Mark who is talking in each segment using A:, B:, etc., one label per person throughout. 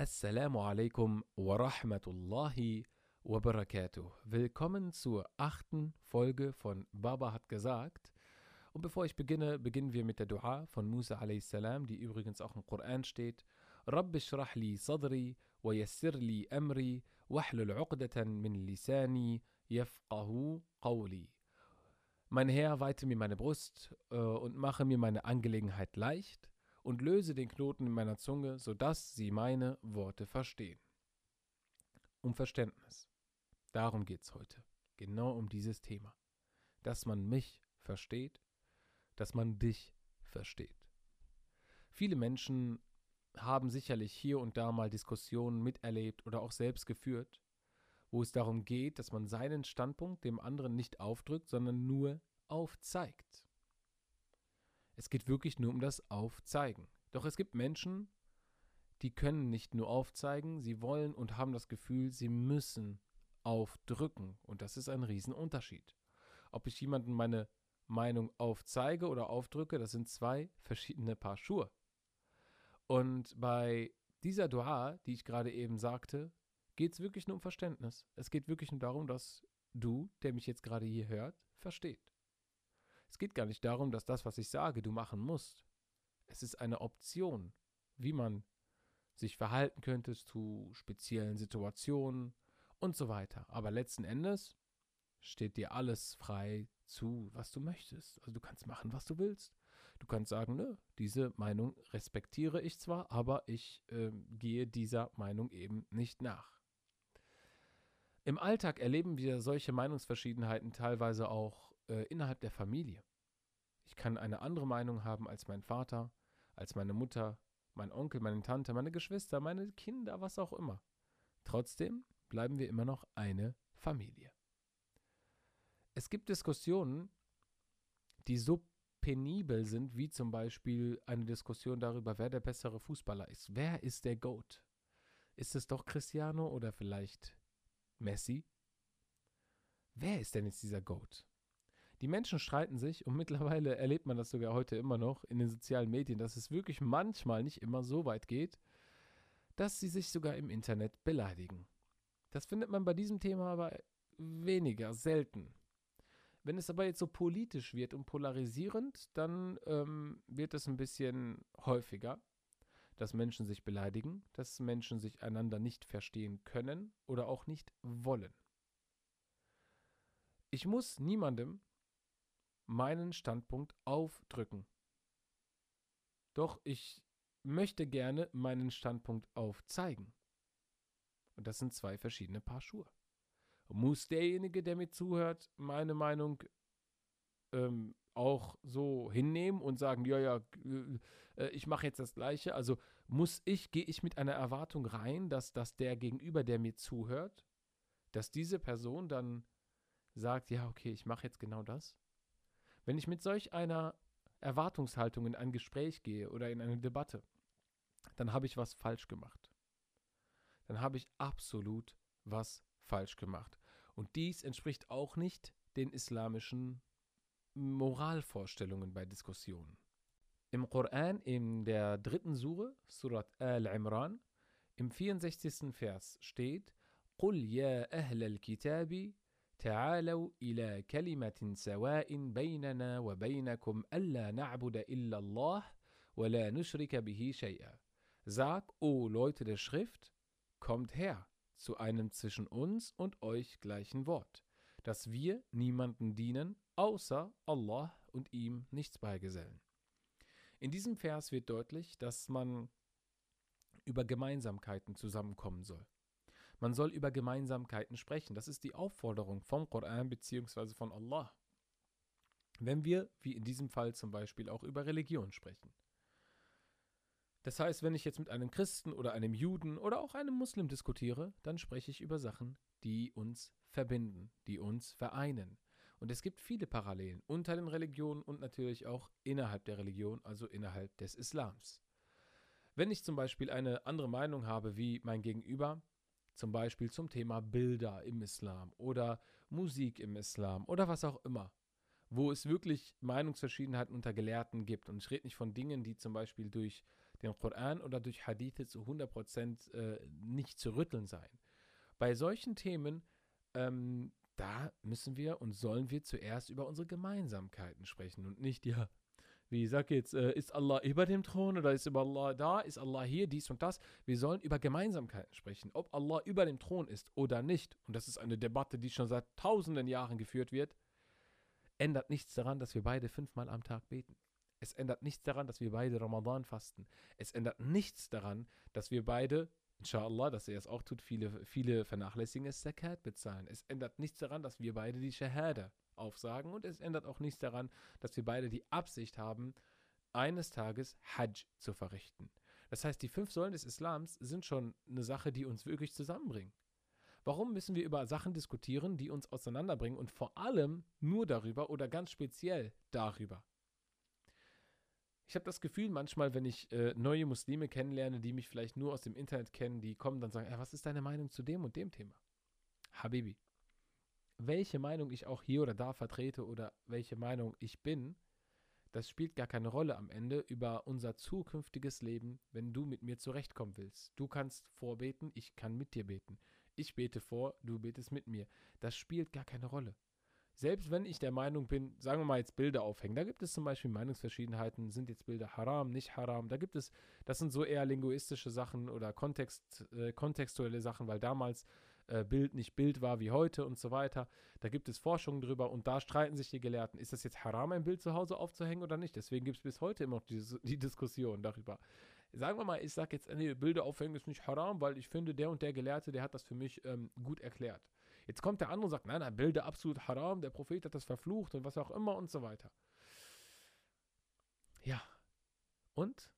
A: Assalamu alaikum wa rahmatullahi wa barakatuh. Willkommen zur achten Folge von Baba hat gesagt. Und bevor ich beginne, beginnen wir mit der Dua von Musa a.s., die übrigens auch im Koran steht. Rabbi shrah sadri wa yassir li amri wahlul uqdatan min lisani yafqahu qawli. Mein Herr, weite mir meine Brust äh, und mache mir meine Angelegenheit leicht und löse den Knoten in meiner Zunge, sodass sie meine Worte verstehen. Um Verständnis. Darum geht es heute. Genau um dieses Thema. Dass man mich versteht, dass man dich versteht. Viele Menschen haben sicherlich hier und da mal Diskussionen miterlebt oder auch selbst geführt, wo es darum geht, dass man seinen Standpunkt dem anderen nicht aufdrückt, sondern nur aufzeigt. Es geht wirklich nur um das Aufzeigen. Doch es gibt Menschen, die können nicht nur aufzeigen, sie wollen und haben das Gefühl, sie müssen aufdrücken. Und das ist ein Riesenunterschied. Ob ich jemandem meine Meinung aufzeige oder aufdrücke, das sind zwei verschiedene Paar Schuhe. Und bei dieser Dua, die ich gerade eben sagte, geht es wirklich nur um Verständnis. Es geht wirklich nur darum, dass du, der mich jetzt gerade hier hört, versteht. Es geht gar nicht darum, dass das, was ich sage, du machen musst. Es ist eine Option, wie man sich verhalten könnte zu speziellen Situationen und so weiter. Aber letzten Endes steht dir alles frei zu, was du möchtest. Also du kannst machen, was du willst. Du kannst sagen, nö, diese Meinung respektiere ich zwar, aber ich äh, gehe dieser Meinung eben nicht nach. Im Alltag erleben wir solche Meinungsverschiedenheiten teilweise auch äh, innerhalb der Familie. Ich kann eine andere Meinung haben als mein Vater, als meine Mutter, mein Onkel, meine Tante, meine Geschwister, meine Kinder, was auch immer. Trotzdem bleiben wir immer noch eine Familie. Es gibt Diskussionen, die so penibel sind, wie zum Beispiel eine Diskussion darüber, wer der bessere Fußballer ist. Wer ist der GOAT? Ist es doch Cristiano oder vielleicht Messi? Wer ist denn jetzt dieser GOAT? Die Menschen streiten sich und mittlerweile erlebt man das sogar heute immer noch in den sozialen Medien, dass es wirklich manchmal nicht immer so weit geht, dass sie sich sogar im Internet beleidigen. Das findet man bei diesem Thema aber weniger, selten. Wenn es aber jetzt so politisch wird und polarisierend, dann ähm, wird es ein bisschen häufiger, dass Menschen sich beleidigen, dass Menschen sich einander nicht verstehen können oder auch nicht wollen. Ich muss niemandem meinen Standpunkt aufdrücken. Doch ich möchte gerne meinen Standpunkt aufzeigen. Und das sind zwei verschiedene Paar Schuhe. Muss derjenige, der mir zuhört, meine Meinung ähm, auch so hinnehmen und sagen, ja, ja, äh, ich mache jetzt das Gleiche. Also muss ich, gehe ich mit einer Erwartung rein, dass, dass der Gegenüber, der mir zuhört, dass diese Person dann sagt, ja, okay, ich mache jetzt genau das. Wenn ich mit solch einer Erwartungshaltung in ein Gespräch gehe oder in eine Debatte, dann habe ich was falsch gemacht. Dann habe ich absolut was falsch gemacht. Und dies entspricht auch nicht den islamischen Moralvorstellungen bei Diskussionen. Im Koran, in der dritten Sure, Surat Al-Imran, im 64. Vers steht: قل يا أهل الكتاب تعالوا الى كلمه سواء بيننا وبينكم الا نعبد الا الله ولا نشرك به شيئا Sag, o Leute der Schrift, kommt her zu einem zwischen uns und euch gleichen Wort, dass wir niemanden dienen, außer Allah und ihm nichts beigesellen. In diesem Vers wird deutlich, dass man über Gemeinsamkeiten zusammenkommen soll. Man soll über Gemeinsamkeiten sprechen. Das ist die Aufforderung vom Koran bzw. von Allah. Wenn wir, wie in diesem Fall zum Beispiel, auch über Religion sprechen. Das heißt, wenn ich jetzt mit einem Christen oder einem Juden oder auch einem Muslim diskutiere, dann spreche ich über Sachen, die uns verbinden, die uns vereinen. Und es gibt viele Parallelen unter den Religionen und natürlich auch innerhalb der Religion, also innerhalb des Islams. Wenn ich zum Beispiel eine andere Meinung habe wie mein Gegenüber, zum Beispiel zum Thema Bilder im Islam oder Musik im Islam oder was auch immer, wo es wirklich Meinungsverschiedenheiten unter Gelehrten gibt. Und ich rede nicht von Dingen, die zum Beispiel durch den Koran oder durch Hadithe zu 100% äh, nicht zu rütteln sein. Bei solchen Themen, ähm, da müssen wir und sollen wir zuerst über unsere Gemeinsamkeiten sprechen und nicht, ja, wie sage jetzt, äh, ist Allah über dem Thron oder ist Allah da? Ist Allah hier, dies und das? Wir sollen über Gemeinsamkeiten sprechen. Ob Allah über dem Thron ist oder nicht, und das ist eine Debatte, die schon seit tausenden Jahren geführt wird, ändert nichts daran, dass wir beide fünfmal am Tag beten. Es ändert nichts daran, dass wir beide Ramadan fasten. Es ändert nichts daran, dass wir beide, inshallah, dass er es auch tut, viele, viele vernachlässigen es, Zakat bezahlen. Es ändert nichts daran, dass wir beide die Shahada aufsagen und es ändert auch nichts daran, dass wir beide die Absicht haben, eines Tages Hajj zu verrichten. Das heißt, die fünf Säulen des Islams sind schon eine Sache, die uns wirklich zusammenbringen. Warum müssen wir über Sachen diskutieren, die uns auseinanderbringen und vor allem nur darüber oder ganz speziell darüber? Ich habe das Gefühl manchmal, wenn ich äh, neue Muslime kennenlerne, die mich vielleicht nur aus dem Internet kennen, die kommen dann sagen, was ist deine Meinung zu dem und dem Thema? Habibi, welche Meinung ich auch hier oder da vertrete oder welche Meinung ich bin, das spielt gar keine Rolle am Ende über unser zukünftiges Leben, wenn du mit mir zurechtkommen willst. Du kannst vorbeten, ich kann mit dir beten. Ich bete vor, du betest mit mir. Das spielt gar keine Rolle. Selbst wenn ich der Meinung bin, sagen wir mal jetzt Bilder aufhängen, da gibt es zum Beispiel Meinungsverschiedenheiten, sind jetzt Bilder haram, nicht haram, da gibt es, das sind so eher linguistische Sachen oder Kontext, äh, kontextuelle Sachen, weil damals äh, Bild nicht Bild war wie heute und so weiter. Da gibt es Forschungen drüber und da streiten sich die Gelehrten, ist das jetzt haram, ein Bild zu Hause aufzuhängen oder nicht? Deswegen gibt es bis heute immer noch die, die Diskussion darüber. Sagen wir mal, ich sage jetzt, nee, Bilder aufhängen ist nicht haram, weil ich finde, der und der Gelehrte, der hat das für mich ähm, gut erklärt. Jetzt kommt der andere und sagt, nein, nein, Bilder absolut haram, der Prophet hat das verflucht und was auch immer und so weiter. Ja. Und?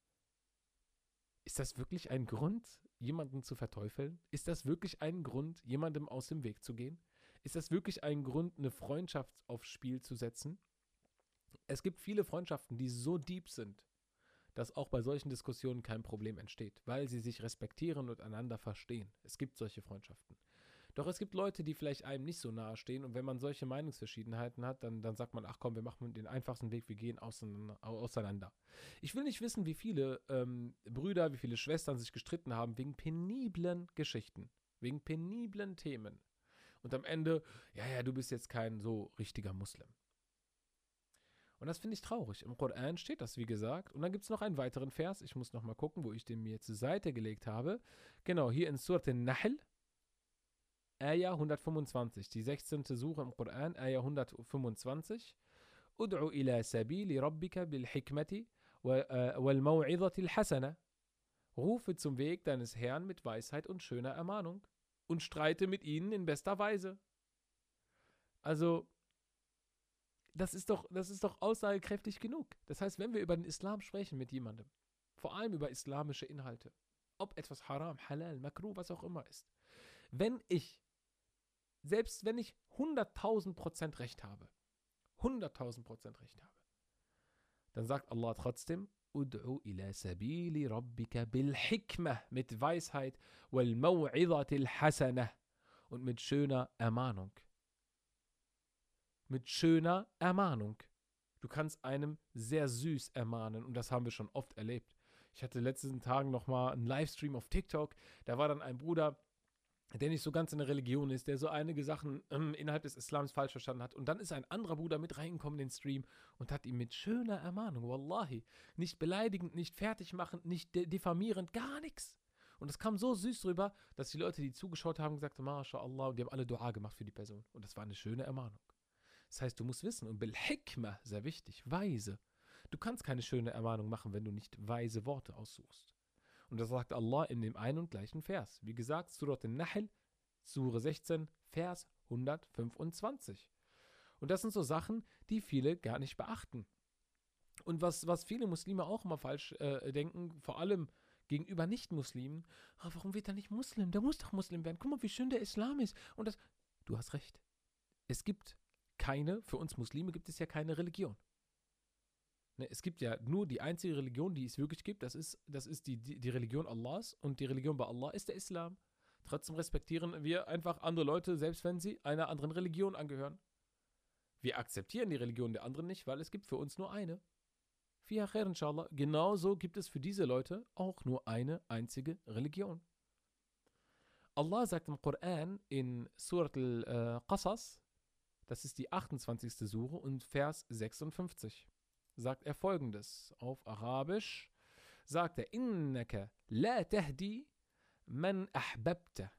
A: Ist das wirklich ein Grund, jemanden zu verteufeln? Ist das wirklich ein Grund, jemandem aus dem Weg zu gehen? Ist das wirklich ein Grund, eine Freundschaft aufs Spiel zu setzen? Es gibt viele Freundschaften, die so deep sind, dass auch bei solchen Diskussionen kein Problem entsteht, weil sie sich respektieren und einander verstehen. Es gibt solche Freundschaften. Doch es gibt Leute, die vielleicht einem nicht so nahe stehen und wenn man solche Meinungsverschiedenheiten hat, dann, dann sagt man, ach komm, wir machen den einfachsten Weg, wir gehen auseinander. Ich will nicht wissen, wie viele ähm, Brüder, wie viele Schwestern sich gestritten haben wegen peniblen Geschichten, wegen peniblen Themen. Und am Ende, ja, ja, du bist jetzt kein so richtiger Muslim. Und das finde ich traurig. Im Koran steht das, wie gesagt. Und dann gibt es noch einen weiteren Vers. Ich muss noch mal gucken, wo ich den mir zur Seite gelegt habe. Genau, hier in Surat al-Nahl, Ayah 125, die 16. Suche im Koran, Ayah 125. Ud'u ila sabili rabbika bil hikmati wal maw'idhati hasana. Rufe zum Weg deines Herrn mit Weisheit und schöner Ermahnung und streite mit ihnen in bester Weise. Also, das ist doch, das ist doch aussagekräftig genug. Das heißt, wenn wir über den Islam sprechen mit jemandem, vor allem über islamische Inhalte, ob etwas haram, halal, makruh, was auch immer ist, wenn ich selbst wenn ich 100.000 Prozent Recht habe, 100.000 Prozent Recht habe, dann sagt Allah trotzdem, Ud'u ila sabili rabbika bil hikmah, mit Weisheit, wal maw'idatil hasanah und mit schöner Ermahnung. Mit schöner Ermahnung. Du kannst einem sehr süß ermahnen und das haben wir schon oft erlebt. Ich hatte letzten Tagen nochmal einen Livestream auf TikTok, da war dann ein Bruder, der nicht so ganz in der Religion ist, der so einige Sachen ähm, innerhalb des Islams falsch verstanden hat. Und dann ist ein anderer Bruder mit reingekommen in den Stream und hat ihm mit schöner Ermahnung, Wallahi, nicht beleidigend, nicht fertig machend, nicht diffamierend, gar nichts. Und das kam so süß drüber, dass die Leute, die zugeschaut haben, gesagt haben, MashaAllah, und die haben alle Dua gemacht für die Person. Und das war eine schöne Ermahnung. Das heißt, du musst wissen, und Bil sehr wichtig, weise. Du kannst keine schöne Ermahnung machen, wenn du nicht weise Worte aussuchst. Und das sagt Allah in dem einen und gleichen Vers. Wie gesagt, Surat al-Nahl, Sure 16, Vers 125. Und das sind so Sachen, die viele gar nicht beachten. Und was, was viele Muslime auch immer falsch äh, denken, vor allem gegenüber Nicht-Muslimen, oh, warum wird er nicht Muslim? Der muss doch Muslim werden. Guck mal, wie schön der Islam ist. Und das, du hast recht. Es gibt keine, für uns Muslime gibt es ja keine Religion. Ne, es gibt ja nur die einzige Religion, die es wirklich gibt, das ist, das ist die, die, die Religion Allahs und die Religion bei Allah ist der Islam. Trotzdem respektieren wir einfach andere Leute, selbst wenn sie einer anderen Religion angehören. Wir akzeptieren die Religion der anderen nicht, weil es gibt für uns nur eine. fiha khair inshallah. Genauso gibt es für diese Leute auch nur eine einzige Religion. Allah sagt im Koran in Surat al-Qasas, das ist die 28. Sure und Vers 56, sagt er folgendes auf Arabisch, sagt er, Innaka la tahdi man ahbabta,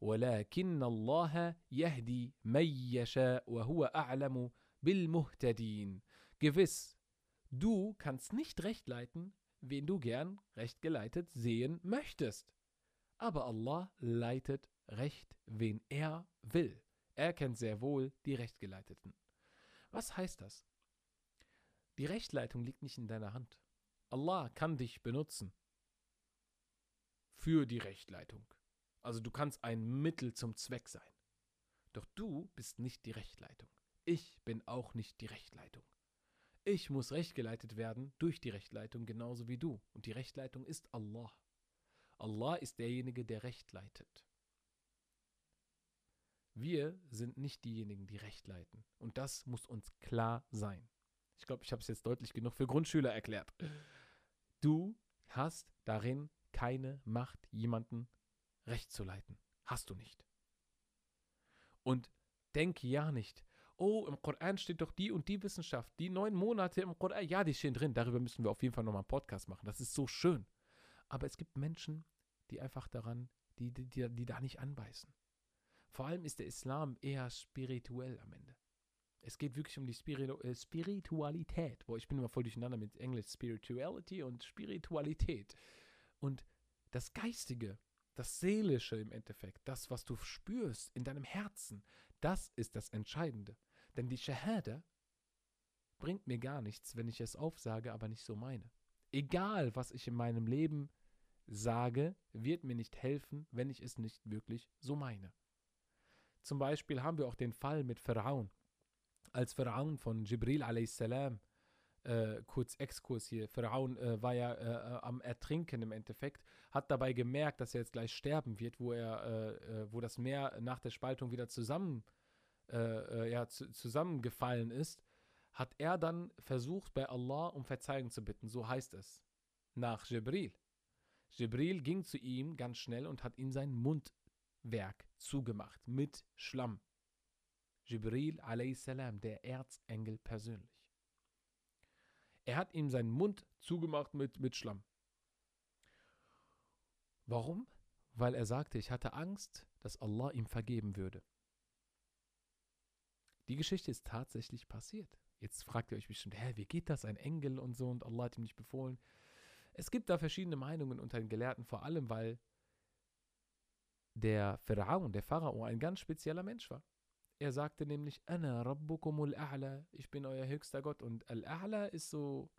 A: ولكن الله يهدي من يشاء وهو أعلم بالمهتدين. Gewiss, du kannst nicht recht leiten, wen du gern recht geleitet sehen möchtest. Aber Allah leitet recht, wen er will. Er kennt sehr wohl die Rechtgeleiteten. Was heißt das? Die Rechtleitung liegt nicht in deiner Hand. Allah kann dich benutzen für die Rechtleitung. Also du kannst ein Mittel zum Zweck sein. Doch du bist nicht die Rechtleitung. Ich bin auch nicht die Rechtleitung. Ich muss rechtgeleitet werden durch die Rechtleitung genauso wie du. Und die Rechtleitung ist Allah. Allah ist derjenige, der Recht leitet. Wir sind nicht diejenigen, die Recht leiten. Und das muss uns klar sein. Ich glaube, ich habe es jetzt deutlich genug für Grundschüler erklärt. Du hast darin keine Macht, jemanden Recht zu leiten. Hast du nicht. Und denke ja nicht, oh, im Koran steht doch die und die Wissenschaft, die neun Monate im Koran, ja, die stehen drin, darüber müssen wir auf jeden Fall nochmal einen Podcast machen. Das ist so schön. Aber es gibt Menschen, die einfach daran, die, die, die, die da nicht anbeißen. Vor allem ist der Islam eher spirituell am Ende. Es geht wirklich um die Spiritu äh, Spiritualität. Boah, ich bin immer voll durcheinander mit Englisch Spirituality und Spiritualität. Und das Geistige, das Seelische im Endeffekt, das, was du spürst in deinem Herzen, das ist das Entscheidende. Denn die Shahada bringt mir gar nichts, wenn ich es aufsage, aber nicht so meine. Egal, was ich in meinem Leben sage, wird mir nicht helfen, wenn ich es nicht wirklich so meine. Zum Beispiel haben wir auch den Fall mit Pharaon. Als Pharaon von Jibril a.s. Äh, kurz Exkurs hier. Pharaon äh, war ja äh, am Ertrinken im Endeffekt, hat dabei gemerkt, dass er jetzt gleich sterben wird, wo er, äh, äh, wo das Meer nach der Spaltung wieder zusammen, äh, ja, zu, zusammengefallen ist, hat er dann versucht, bei Allah um Verzeihung zu bitten. So heißt es. Nach Jibril. Jibril ging zu ihm ganz schnell und hat ihm sein Mundwerk zugemacht mit Schlamm. Jibril a.s., der Erzengel persönlich. Er hat ihm seinen Mund zugemacht mit, mit Schlamm. Warum? Weil er sagte, ich hatte Angst, dass Allah ihm vergeben würde. Die Geschichte ist tatsächlich passiert. Jetzt fragt ihr euch bestimmt, hä, wie geht das? Ein Engel und so und Allah hat ihm nicht befohlen. Es gibt da verschiedene Meinungen unter den Gelehrten, vor allem weil der Pharaon, der Pharao, ein ganz spezieller Mensch war. Er sagte nämlich, Ana Rabbukumul A'la, ich bin euer höchster Gott. Und Al-A'la ist so,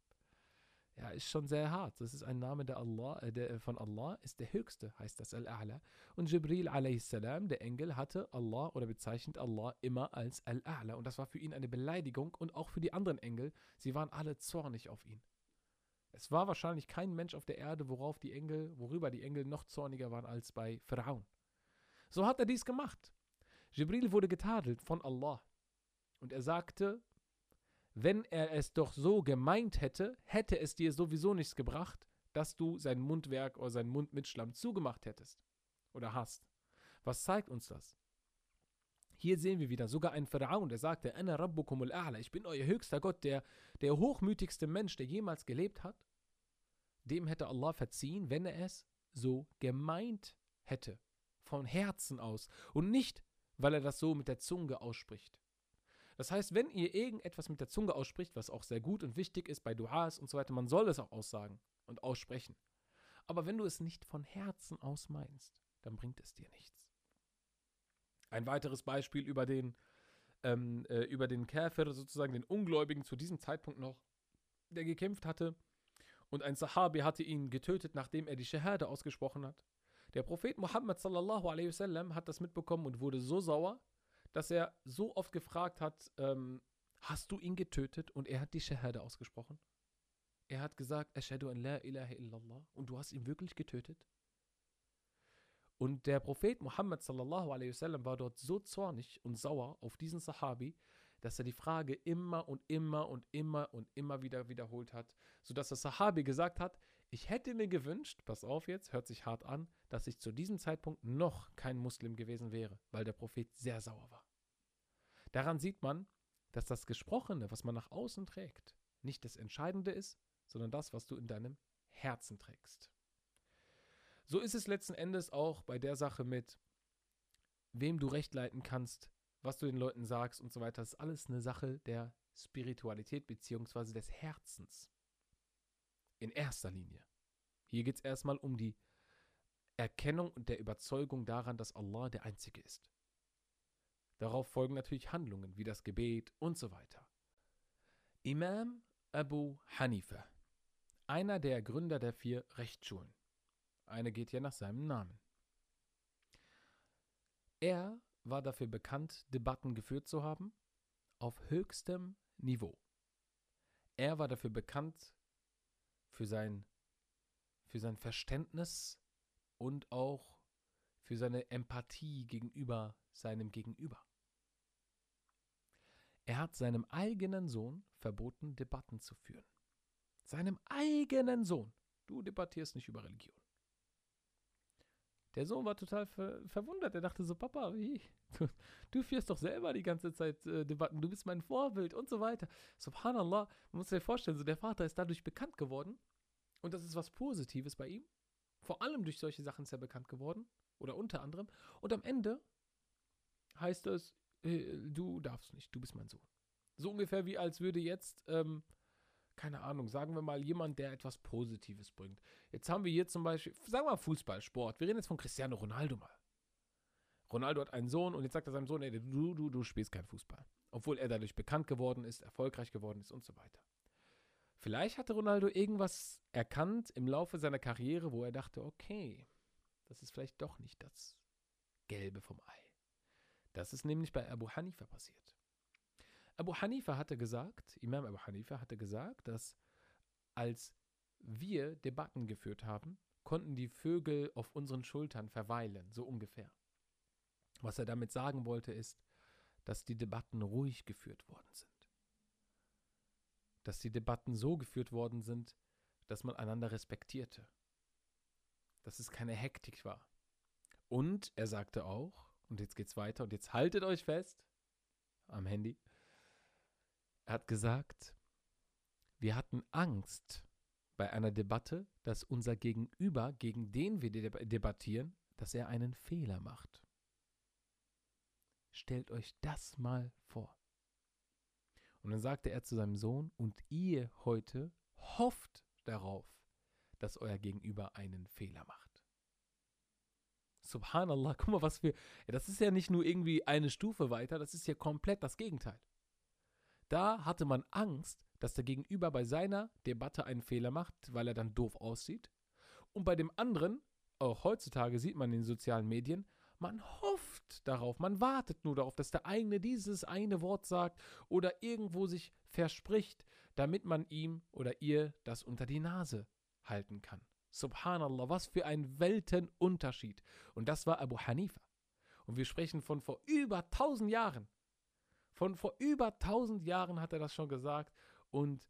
A: ja, ist schon sehr hart. Das ist ein Name der Allah, äh, der, von Allah, ist der höchste, heißt das Al-A'la. Und Jibril a.s., der Engel, hatte Allah oder bezeichnet Allah immer als Al-A'la. Und das war für ihn eine Beleidigung und auch für die anderen Engel. Sie waren alle zornig auf ihn. Es war wahrscheinlich kein Mensch auf der Erde, worauf die Engel, worüber die Engel noch zorniger waren als bei Pharaon. So hat er dies gemacht. Jibril wurde getadelt von Allah. Und er sagte, wenn er es doch so gemeint hätte, hätte es dir sowieso nichts gebracht, dass du sein Mundwerk oder seinen Mund mit Schlamm zugemacht hättest oder hast. Was zeigt uns das? Hier sehen wir wieder sogar einen Pharaon, der sagte, ich bin euer höchster Gott, der, der hochmütigste Mensch, der jemals gelebt hat. Dem hätte Allah verziehen, wenn er es so gemeint hätte, von Herzen aus und nicht, weil er das so mit der Zunge ausspricht. Das heißt, wenn ihr irgendetwas mit der Zunge ausspricht, was auch sehr gut und wichtig ist bei Duas und so weiter, man soll es auch aussagen und aussprechen. Aber wenn du es nicht von Herzen aus meinst, dann bringt es dir nichts. Ein weiteres Beispiel über den, ähm, äh, über den Käfer, sozusagen den Ungläubigen zu diesem Zeitpunkt noch, der gekämpft hatte und ein Sahabi hatte ihn getötet, nachdem er die Shahada ausgesprochen hat. Der Prophet Muhammad sallallahu alaihi wasallam hat das mitbekommen und wurde so sauer, dass er so oft gefragt hat, ähm, hast du ihn getötet? Und er hat die Shahada ausgesprochen. Er hat gesagt, Ashadu an la ilaha illallah. Und du hast ihn wirklich getötet? Und der Prophet Muhammad sallallahu alaihi wasallam war dort so zornig und sauer auf diesen Sahabi, dass er die Frage immer und immer und immer und immer wieder wiederholt hat, sodass der Sahabi gesagt hat, ich hätte mir gewünscht, pass auf jetzt, hört sich hart an, dass ich zu diesem Zeitpunkt noch kein Muslim gewesen wäre, weil der Prophet sehr sauer war. Daran sieht man, dass das Gesprochene, was man nach außen trägt, nicht das Entscheidende ist, sondern das, was du in deinem Herzen trägst. So ist es letzten Endes auch bei der Sache mit, wem du recht leiten kannst, was du den Leuten sagst und so weiter. Das ist alles eine Sache der Spiritualität bzw. des Herzens. In erster Linie. Hier geht es erstmal um die Erkennung und der Überzeugung daran, dass Allah der Einzige ist. Darauf folgen natürlich Handlungen wie das Gebet und so weiter. Imam Abu Hanifa, einer der Gründer der vier Rechtsschulen. Eine geht ja nach seinem Namen. Er war dafür bekannt, Debatten geführt zu haben auf höchstem Niveau. Er war dafür bekannt für sein, für sein Verständnis und auch für seine Empathie gegenüber seinem Gegenüber. Er hat seinem eigenen Sohn verboten, Debatten zu führen. Seinem eigenen Sohn. Du debattierst nicht über Religion. Der Sohn war total ver verwundert. Er dachte so, Papa, wie? Du, du, führst doch selber die ganze Zeit äh, Debatten. Du bist mein Vorbild und so weiter. Subhanallah, man muss sich vorstellen, so der Vater ist dadurch bekannt geworden. Und das ist was Positives bei ihm. Vor allem durch solche Sachen ist er bekannt geworden. Oder unter anderem. Und am Ende heißt es, äh, du darfst nicht, du bist mein Sohn. So ungefähr wie als würde jetzt, ähm, keine Ahnung, sagen wir mal jemand, der etwas Positives bringt. Jetzt haben wir hier zum Beispiel, sagen wir mal Fußball, Sport. Wir reden jetzt von Cristiano Ronaldo mal. Ronaldo hat einen Sohn und jetzt sagt er seinem Sohn, ey, du, du, du spielst kein Fußball. Obwohl er dadurch bekannt geworden ist, erfolgreich geworden ist und so weiter. Vielleicht hatte Ronaldo irgendwas erkannt im Laufe seiner Karriere, wo er dachte, okay, das ist vielleicht doch nicht das Gelbe vom Ei. Das ist nämlich bei Abu Hanifa passiert. Abu Hanifa hatte gesagt, Imam Abu Hanifa hatte gesagt, dass als wir Debatten geführt haben, konnten die Vögel auf unseren Schultern verweilen, so ungefähr. Was er damit sagen wollte, ist, dass die Debatten ruhig geführt worden sind. Dass die Debatten so geführt worden sind, dass man einander respektierte. Dass es keine Hektik war. Und er sagte auch, und jetzt geht's weiter und jetzt haltet euch fest am Handy. Er hat gesagt, wir hatten Angst bei einer Debatte, dass unser Gegenüber, gegen den wir debattieren, dass er einen Fehler macht. Stellt euch das mal vor. Und dann sagte er zu seinem Sohn, und ihr heute hofft darauf, dass euer Gegenüber einen Fehler macht. Subhanallah, guck mal, was wir. Das ist ja nicht nur irgendwie eine Stufe weiter, das ist ja komplett das Gegenteil. Da hatte man Angst, dass der Gegenüber bei seiner Debatte einen Fehler macht, weil er dann doof aussieht. Und bei dem anderen, auch heutzutage sieht man in den sozialen Medien, man hofft darauf, man wartet nur darauf, dass der eigene dieses eine Wort sagt oder irgendwo sich verspricht, damit man ihm oder ihr das unter die Nase halten kann. Subhanallah, was für ein Weltenunterschied. Und das war Abu Hanifa. Und wir sprechen von vor über tausend Jahren. Von vor über tausend Jahren hat er das schon gesagt und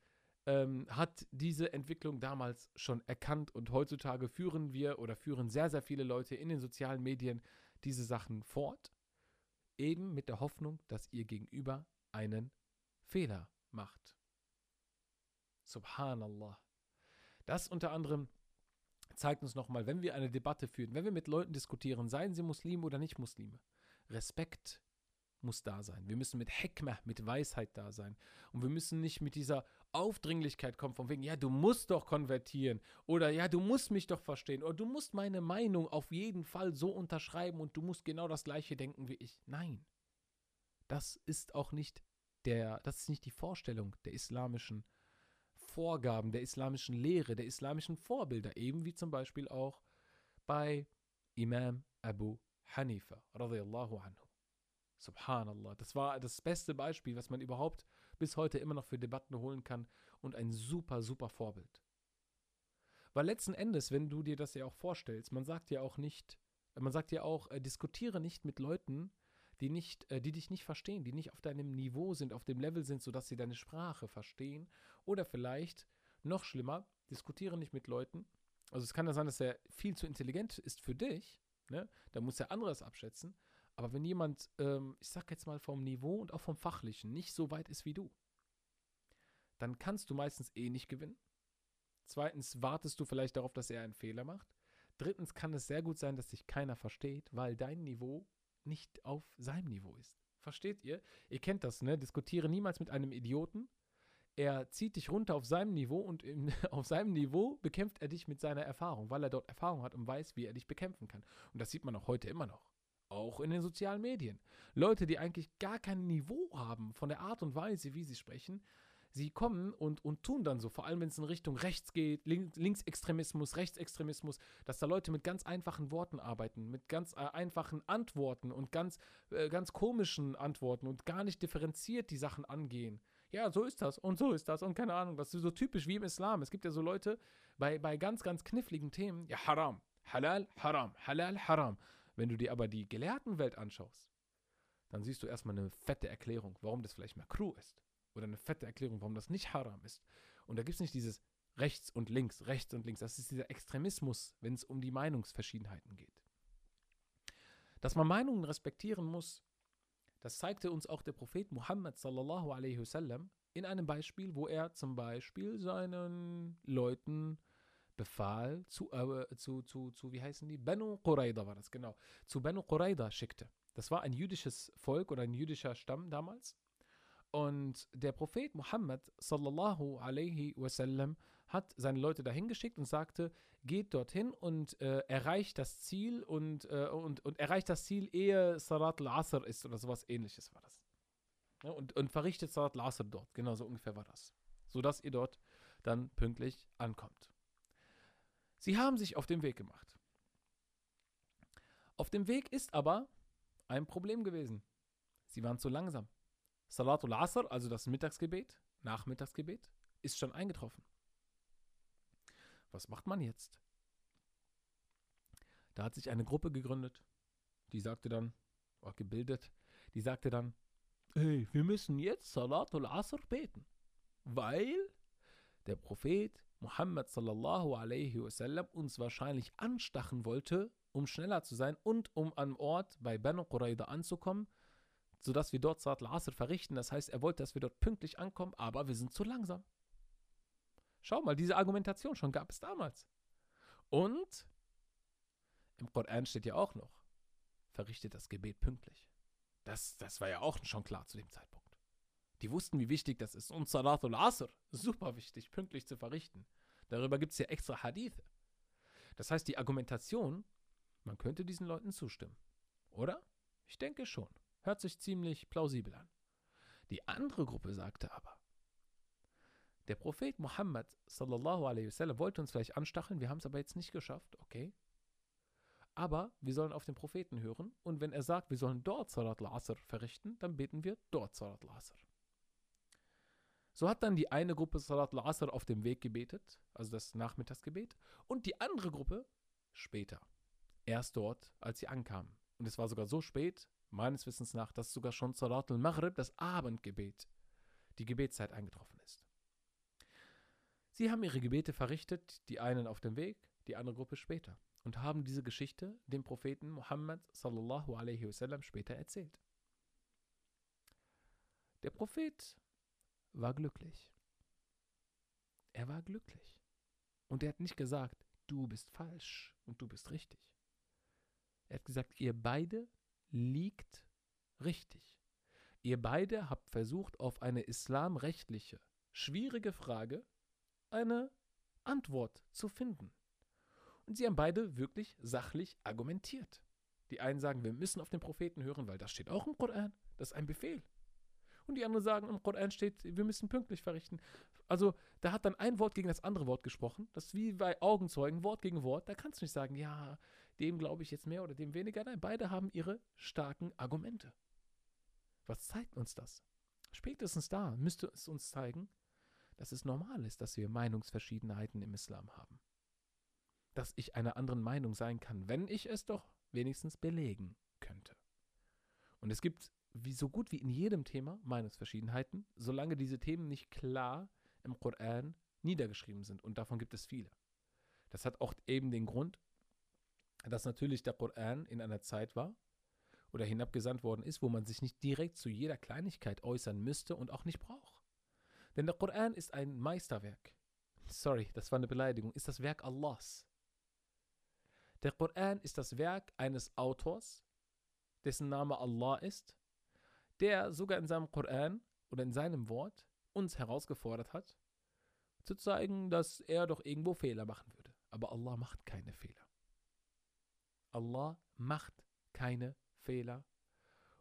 A: ähm, hat diese Entwicklung damals schon erkannt. Und heutzutage führen wir oder führen sehr, sehr viele Leute in den sozialen Medien diese Sachen fort. Eben mit der Hoffnung, dass ihr gegenüber einen Fehler macht. Subhanallah. Das unter anderem zeigt uns nochmal, wenn wir eine Debatte führen, wenn wir mit Leuten diskutieren, seien sie Muslime oder nicht Muslime, Respekt muss da sein. Wir müssen mit Hekmah, mit Weisheit da sein. Und wir müssen nicht mit dieser Aufdringlichkeit kommen, von wegen, ja, du musst doch konvertieren oder ja, du musst mich doch verstehen oder du musst meine Meinung auf jeden Fall so unterschreiben und du musst genau das gleiche denken wie ich. Nein. Das ist auch nicht der, das ist nicht die Vorstellung der islamischen Vorgaben der islamischen Lehre, der islamischen Vorbilder, eben wie zum Beispiel auch bei Imam Abu Hanifa, radiallahu anhu. Subhanallah. Das war das beste Beispiel, was man überhaupt bis heute immer noch für Debatten holen kann und ein super, super Vorbild. Weil letzten Endes, wenn du dir das ja auch vorstellst, man sagt ja auch nicht, man sagt ja auch, äh, diskutiere nicht mit Leuten, die, nicht, äh, die dich nicht verstehen, die nicht auf deinem Niveau sind, auf dem Level sind, sodass sie deine Sprache verstehen. Oder vielleicht, noch schlimmer, diskutiere nicht mit Leuten. Also es kann ja sein, dass er viel zu intelligent ist für dich. Ne? Da muss der andere das abschätzen. Aber wenn jemand, ähm, ich sag jetzt mal vom Niveau und auch vom Fachlichen, nicht so weit ist wie du, dann kannst du meistens eh nicht gewinnen. Zweitens wartest du vielleicht darauf, dass er einen Fehler macht. Drittens kann es sehr gut sein, dass dich keiner versteht, weil dein Niveau nicht auf seinem Niveau ist. Versteht ihr? Ihr kennt das, ne? Diskutiere niemals mit einem Idioten. Er zieht dich runter auf seinem Niveau und im, auf seinem Niveau bekämpft er dich mit seiner Erfahrung, weil er dort Erfahrung hat und weiß, wie er dich bekämpfen kann. Und das sieht man auch heute immer noch. Auch in den sozialen Medien. Leute, die eigentlich gar kein Niveau haben von der Art und Weise, wie sie sprechen, sie kommen und, und tun dann so, vor allem wenn es in Richtung rechts geht, Link, Linksextremismus, Rechtsextremismus, dass da Leute mit ganz einfachen Worten arbeiten, mit ganz äh, einfachen Antworten und ganz, äh, ganz komischen Antworten und gar nicht differenziert die Sachen angehen. Ja, so ist das und so ist das und keine Ahnung, das ist so typisch wie im Islam. Es gibt ja so Leute bei, bei ganz, ganz kniffligen Themen, ja, Haram, Halal, Haram, Halal, Haram. Wenn du dir aber die Gelehrtenwelt anschaust, dann siehst du erstmal eine fette Erklärung, warum das vielleicht makruh ist oder eine fette Erklärung, warum das nicht haram ist. Und da gibt es nicht dieses rechts und links, rechts und links. Das ist dieser Extremismus, wenn es um die Meinungsverschiedenheiten geht. Dass man Meinungen respektieren muss, das zeigte uns auch der Prophet Muhammad sallallahu alaihi wasallam in einem Beispiel, wo er zum Beispiel seinen Leuten befahl, zu, äh, zu, zu, zu, wie heißen die? Banu Qurayda war das, genau. Zu Banu Qurayda schickte. Das war ein jüdisches Volk oder ein jüdischer Stamm damals. Und der Prophet Muhammad sallallahu alaihi wasallam hat seine Leute dahin geschickt und sagte, geht dorthin und äh, erreicht das Ziel und, äh, und, und erreicht das Ziel, ehe Salat al-Asr ist oder sowas ähnliches war das. Ja, und, und verrichtet Salat al-Asr dort, genau so ungefähr war das. Sodass ihr dort dann pünktlich ankommt. Sie haben sich auf den Weg gemacht. Auf dem Weg ist aber ein Problem gewesen. Sie waren zu langsam. Salatul Asr, also das Mittagsgebet, Nachmittagsgebet, ist schon eingetroffen. Was macht man jetzt? Da hat sich eine Gruppe gegründet, die sagte dann, oh, gebildet, die sagte dann, hey, wir müssen jetzt Salatul Asr beten, weil der Prophet Muhammad sallallahu alaihi wasallam uns wahrscheinlich anstachen wollte, um schneller zu sein und um am Ort bei Banu Qurayda anzukommen, sodass wir dort Salat al-Asr verrichten. Das heißt, er wollte, dass wir dort pünktlich ankommen, aber wir sind zu langsam. Schau mal, diese Argumentation schon gab es damals. Und im Koran steht ja auch noch, verrichtet das Gebet pünktlich. Das, das war ja auch schon klar zu dem Zeitpunkt. Die wussten, wie wichtig das ist. Und Salat al-Asr, super wichtig, pünktlich zu verrichten. Darüber gibt es ja extra Hadithe. Das heißt, die Argumentation, man könnte diesen Leuten zustimmen. Oder? Ich denke schon. Hört sich ziemlich plausibel an. Die andere Gruppe sagte aber, der Prophet Muhammad sallallahu alaihi wasallam wollte uns vielleicht anstacheln, wir haben es aber jetzt nicht geschafft, okay? Aber wir sollen auf den Propheten hören und wenn er sagt, wir sollen dort Salat al-Asr verrichten, dann beten wir dort Salat al-Asr. So hat dann die eine Gruppe Salat al-Asr auf dem Weg gebetet, also das Nachmittagsgebet, und die andere Gruppe später, erst dort, als sie ankamen. Und es war sogar so spät, meines Wissens nach, dass sogar schon Salat al-Maghrib, das Abendgebet, die Gebetszeit eingetroffen ist. Sie haben ihre Gebete verrichtet, die einen auf dem Weg, die andere Gruppe später, und haben diese Geschichte dem Propheten Muhammad sallallahu alaihi wasallam später erzählt. Der Prophet war glücklich. Er war glücklich. Und er hat nicht gesagt, du bist falsch und du bist richtig. Er hat gesagt, ihr beide liegt richtig. Ihr beide habt versucht, auf eine islamrechtliche, schwierige Frage eine Antwort zu finden. Und sie haben beide wirklich sachlich argumentiert. Die einen sagen, wir müssen auf den Propheten hören, weil das steht auch im Koran. Das ist ein Befehl. Und die anderen sagen, im Koran steht, wir müssen pünktlich verrichten. Also da hat dann ein Wort gegen das andere Wort gesprochen. Das ist wie bei Augenzeugen, Wort gegen Wort. Da kannst du nicht sagen, ja, dem glaube ich jetzt mehr oder dem weniger. Nein, beide haben ihre starken Argumente. Was zeigt uns das? Spätestens da müsste es uns zeigen, dass es normal ist, dass wir Meinungsverschiedenheiten im Islam haben. Dass ich einer anderen Meinung sein kann, wenn ich es doch wenigstens belegen könnte. Und es gibt wie so gut wie in jedem Thema Meinungsverschiedenheiten, solange diese Themen nicht klar im Koran niedergeschrieben sind. Und davon gibt es viele. Das hat auch eben den Grund, dass natürlich der Koran in einer Zeit war oder hinabgesandt worden ist, wo man sich nicht direkt zu jeder Kleinigkeit äußern müsste und auch nicht braucht. Denn der Koran ist ein Meisterwerk. Sorry, das war eine Beleidigung. Ist das Werk Allahs. Der Koran ist das Werk eines Autors, dessen Name Allah ist, der sogar in seinem Koran oder in seinem Wort uns herausgefordert hat, zu zeigen, dass er doch irgendwo Fehler machen würde. Aber Allah macht keine Fehler. Allah macht keine Fehler.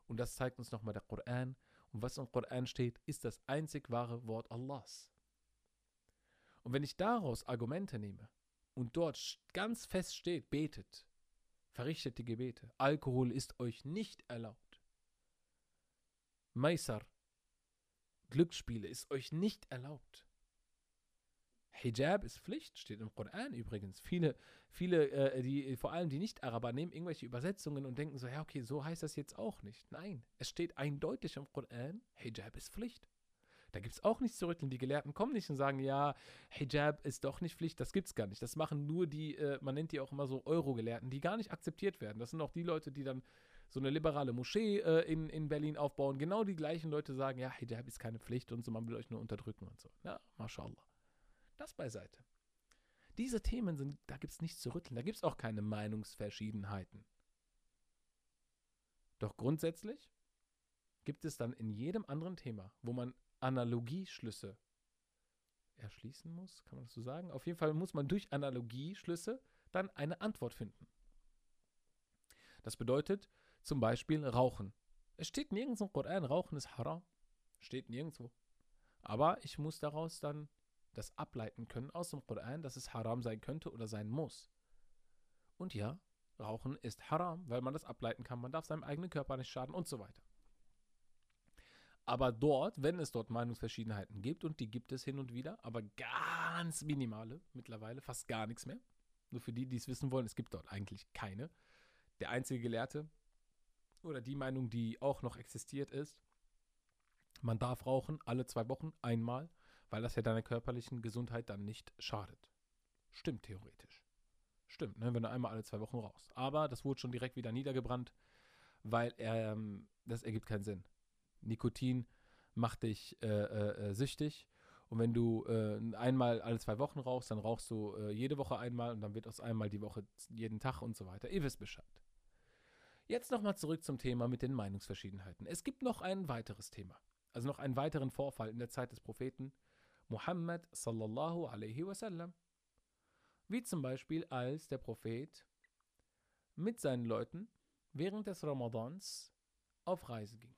A: Und das zeigt uns nochmal der Koran. Und was im Koran steht, ist das einzig wahre Wort Allahs. Und wenn ich daraus Argumente nehme und dort ganz fest steht, betet, verrichtet die Gebete, Alkohol ist euch nicht erlaubt. Maisar, Glücksspiele ist euch nicht erlaubt. Hijab ist Pflicht, steht im Koran übrigens. Viele, viele, äh, die, vor allem die Nicht-Araber, nehmen irgendwelche Übersetzungen und denken so, ja, okay, so heißt das jetzt auch nicht. Nein, es steht eindeutig im Koran, Hijab ist Pflicht. Da gibt es auch nichts zu rütteln. Die Gelehrten kommen nicht und sagen, ja, Hijab ist doch nicht Pflicht, das gibt es gar nicht. Das machen nur die, äh, man nennt die auch immer so Euro-Gelehrten, die gar nicht akzeptiert werden. Das sind auch die Leute, die dann so eine liberale Moschee äh, in, in Berlin aufbauen. Genau die gleichen Leute sagen, ja, Hijab ist keine Pflicht und so, man will euch nur unterdrücken und so. Ja, mashallah. Das beiseite. Diese Themen sind, da gibt es nichts zu rütteln, da gibt es auch keine Meinungsverschiedenheiten. Doch grundsätzlich gibt es dann in jedem anderen Thema, wo man Analogieschlüsse erschließen muss, kann man das so sagen? Auf jeden Fall muss man durch Analogieschlüsse dann eine Antwort finden. Das bedeutet zum Beispiel Rauchen. Es steht nirgends im Koran, Rauchen ist haram. Steht nirgendwo. Aber ich muss daraus dann das ableiten können aus dem Koran, dass es haram sein könnte oder sein muss. Und ja, Rauchen ist haram, weil man das ableiten kann. Man darf seinem eigenen Körper nicht schaden und so weiter. Aber dort, wenn es dort Meinungsverschiedenheiten gibt, und die gibt es hin und wieder, aber ganz minimale mittlerweile, fast gar nichts mehr. Nur für die, die es wissen wollen, es gibt dort eigentlich keine. Der einzige Gelehrte oder die Meinung, die auch noch existiert, ist, man darf rauchen alle zwei Wochen einmal weil das ja deiner körperlichen Gesundheit dann nicht schadet. Stimmt theoretisch. Stimmt, ne, wenn du einmal alle zwei Wochen rauchst. Aber das wurde schon direkt wieder niedergebrannt, weil ähm, das ergibt keinen Sinn. Nikotin macht dich äh, äh, äh, süchtig. Und wenn du äh, einmal alle zwei Wochen rauchst, dann rauchst du äh, jede Woche einmal und dann wird aus einmal die Woche jeden Tag und so weiter. Ihr wisst Bescheid. Jetzt nochmal zurück zum Thema mit den Meinungsverschiedenheiten. Es gibt noch ein weiteres Thema. Also noch einen weiteren Vorfall in der Zeit des Propheten, Muhammad sallallahu alaihi wasallam. Wie zum Beispiel als der Prophet mit seinen Leuten während des Ramadans auf Reise ging.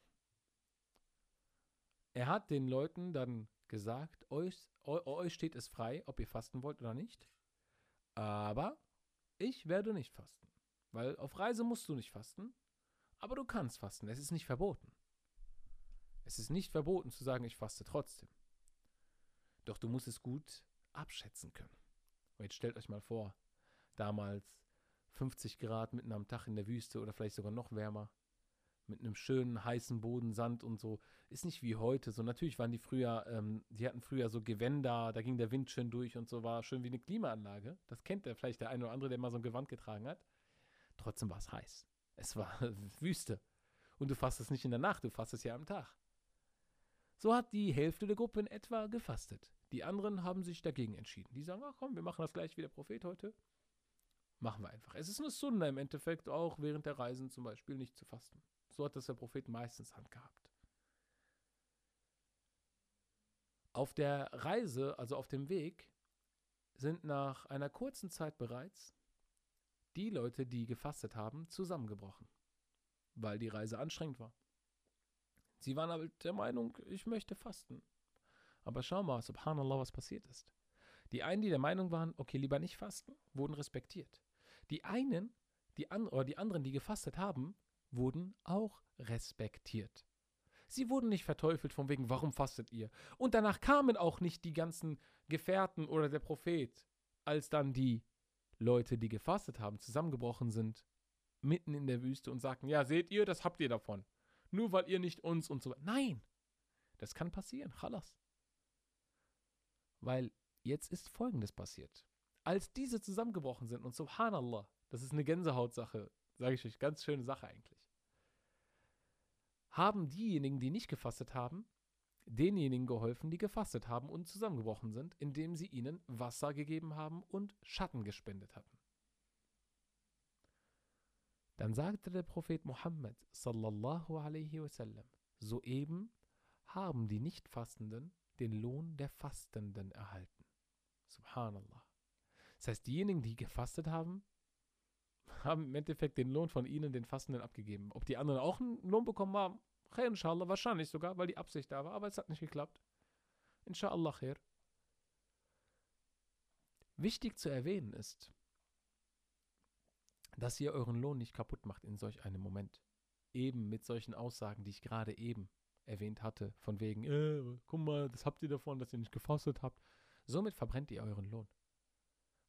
A: Er hat den Leuten dann gesagt, euch, euch steht es frei, ob ihr fasten wollt oder nicht, aber ich werde nicht fasten, weil auf Reise musst du nicht fasten, aber du kannst fasten, es ist nicht verboten. Es ist nicht verboten zu sagen, ich faste trotzdem. Doch du musst es gut abschätzen können. Und jetzt stellt euch mal vor, damals 50 Grad mitten am Tag in der Wüste oder vielleicht sogar noch wärmer, mit einem schönen heißen Boden, Sand und so. Ist nicht wie heute. So natürlich waren die früher, ähm, die hatten früher so Gewänder, da ging der Wind schön durch und so war schön wie eine Klimaanlage. Das kennt der vielleicht der eine oder andere, der mal so ein Gewand getragen hat. Trotzdem war es heiß. Es war Wüste. Und du fasst es nicht in der Nacht, du fasst es ja am Tag. So hat die Hälfte der Gruppe in etwa gefastet. Die anderen haben sich dagegen entschieden. Die sagen, ach komm, wir machen das gleich wie der Prophet heute. Machen wir einfach. Es ist eine Sunna im Endeffekt, auch während der Reisen zum Beispiel nicht zu fasten. So hat das der Prophet meistens handgehabt. Auf der Reise, also auf dem Weg, sind nach einer kurzen Zeit bereits die Leute, die gefastet haben, zusammengebrochen, weil die Reise anstrengend war. Sie waren aber der Meinung, ich möchte fasten. Aber schau mal, subhanallah, was passiert ist. Die einen, die der Meinung waren, okay, lieber nicht fasten, wurden respektiert. Die einen, die an, oder die anderen, die gefastet haben, wurden auch respektiert. Sie wurden nicht verteufelt von wegen, warum fastet ihr? Und danach kamen auch nicht die ganzen Gefährten oder der Prophet, als dann die Leute, die gefastet haben, zusammengebrochen sind, mitten in der Wüste und sagten, ja, seht ihr, das habt ihr davon. Nur weil ihr nicht uns und so weiter. Nein, das kann passieren, Chalas. Weil jetzt ist Folgendes passiert. Als diese zusammengebrochen sind und subhanallah, das ist eine Gänsehautsache, sage ich euch, ganz schöne Sache eigentlich, haben diejenigen, die nicht gefastet haben, denjenigen geholfen, die gefastet haben und zusammengebrochen sind, indem sie ihnen Wasser gegeben haben und Schatten gespendet hatten. Dann sagte der Prophet Muhammad sallallahu alaihi wasallam, soeben haben die Nichtfastenden den Lohn der Fastenden erhalten. Subhanallah. Das heißt, diejenigen, die gefastet haben, haben im Endeffekt den Lohn von ihnen, den Fastenden, abgegeben. Ob die anderen auch einen Lohn bekommen haben, khair inshallah, wahrscheinlich sogar, weil die Absicht da war, aber es hat nicht geklappt. Inshallah khair. Wichtig zu erwähnen ist, dass ihr euren Lohn nicht kaputt macht in solch einem Moment. Eben mit solchen Aussagen, die ich gerade eben erwähnt hatte, von wegen, äh, guck mal, das habt ihr davon, dass ihr nicht gefastet habt. Somit verbrennt ihr euren Lohn.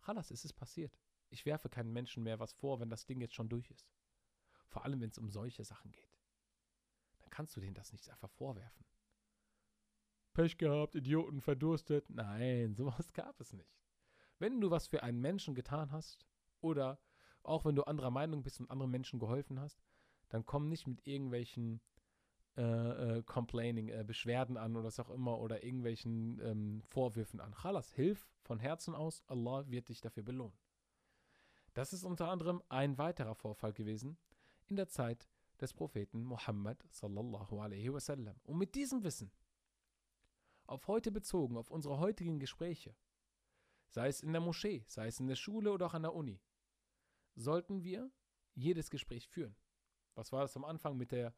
A: Chalas, es ist passiert. Ich werfe keinen Menschen mehr was vor, wenn das Ding jetzt schon durch ist. Vor allem, wenn es um solche Sachen geht. Kannst du denen das nicht einfach vorwerfen. Pech gehabt, Idioten, verdurstet. Nein, sowas gab es nicht. Wenn du was für einen Menschen getan hast oder auch wenn du anderer Meinung bist und anderen Menschen geholfen hast, dann komm nicht mit irgendwelchen äh, äh, Complaining, äh, Beschwerden an oder was auch immer oder irgendwelchen ähm, Vorwürfen an. Chalas, hilf von Herzen aus, Allah wird dich dafür belohnen. Das ist unter anderem ein weiterer Vorfall gewesen in der Zeit des Propheten Muhammad sallallahu alaihi wasallam. Und mit diesem Wissen, auf heute bezogen, auf unsere heutigen Gespräche, sei es in der Moschee, sei es in der Schule oder auch an der Uni, sollten wir jedes Gespräch führen. Was war das am Anfang mit der,